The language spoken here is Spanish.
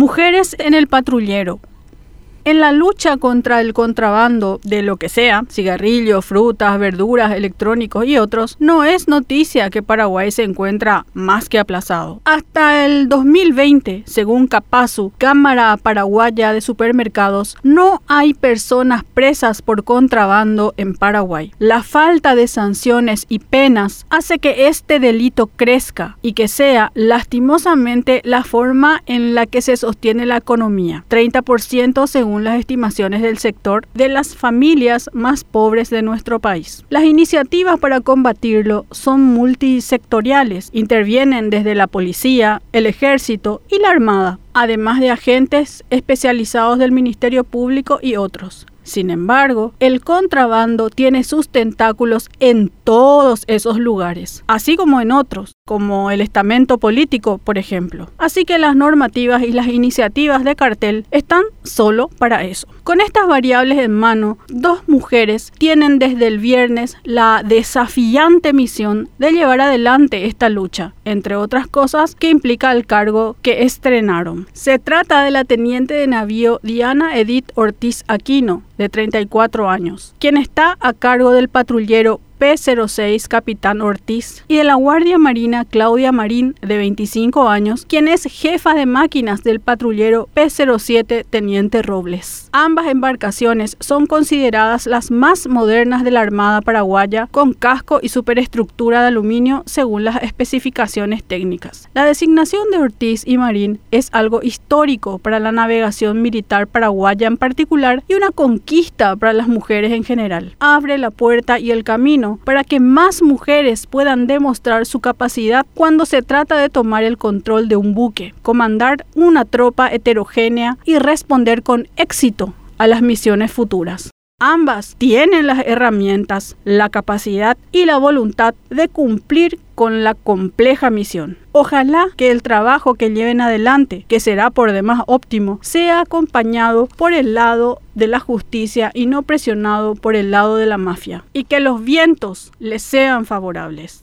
Mujeres en el patrullero. En la lucha contra el contrabando de lo que sea, cigarrillos, frutas, verduras, electrónicos y otros, no es noticia que Paraguay se encuentra más que aplazado. Hasta el 2020, según Capazu, Cámara Paraguaya de Supermercados, no hay personas presas por contrabando en Paraguay. La falta de sanciones y penas hace que este delito crezca y que sea lastimosamente la forma en la que se sostiene la economía. 30% según según las estimaciones del sector, de las familias más pobres de nuestro país. Las iniciativas para combatirlo son multisectoriales, intervienen desde la policía, el ejército y la armada, además de agentes especializados del Ministerio Público y otros. Sin embargo, el contrabando tiene sus tentáculos en todos esos lugares, así como en otros, como el estamento político, por ejemplo. Así que las normativas y las iniciativas de cartel están solo para eso. Con estas variables en mano, dos mujeres tienen desde el viernes la desafiante misión de llevar adelante esta lucha, entre otras cosas que implica el cargo que estrenaron. Se trata de la teniente de navío Diana Edith Ortiz Aquino, de 34 años, quien está a cargo del patrullero P06 Capitán Ortiz y de la Guardia Marina Claudia Marín de 25 años, quien es jefa de máquinas del patrullero P07 Teniente Robles. Ambas embarcaciones son consideradas las más modernas de la Armada paraguaya con casco y superestructura de aluminio según las especificaciones técnicas. La designación de Ortiz y Marín es algo histórico para la navegación militar paraguaya en particular y una conquista para las mujeres en general. Abre la puerta y el camino para que más mujeres puedan demostrar su capacidad cuando se trata de tomar el control de un buque, comandar una tropa heterogénea y responder con éxito a las misiones futuras. Ambas tienen las herramientas, la capacidad y la voluntad de cumplir con la compleja misión. Ojalá que el trabajo que lleven adelante, que será por demás óptimo, sea acompañado por el lado de la justicia y no presionado por el lado de la mafia, y que los vientos les sean favorables.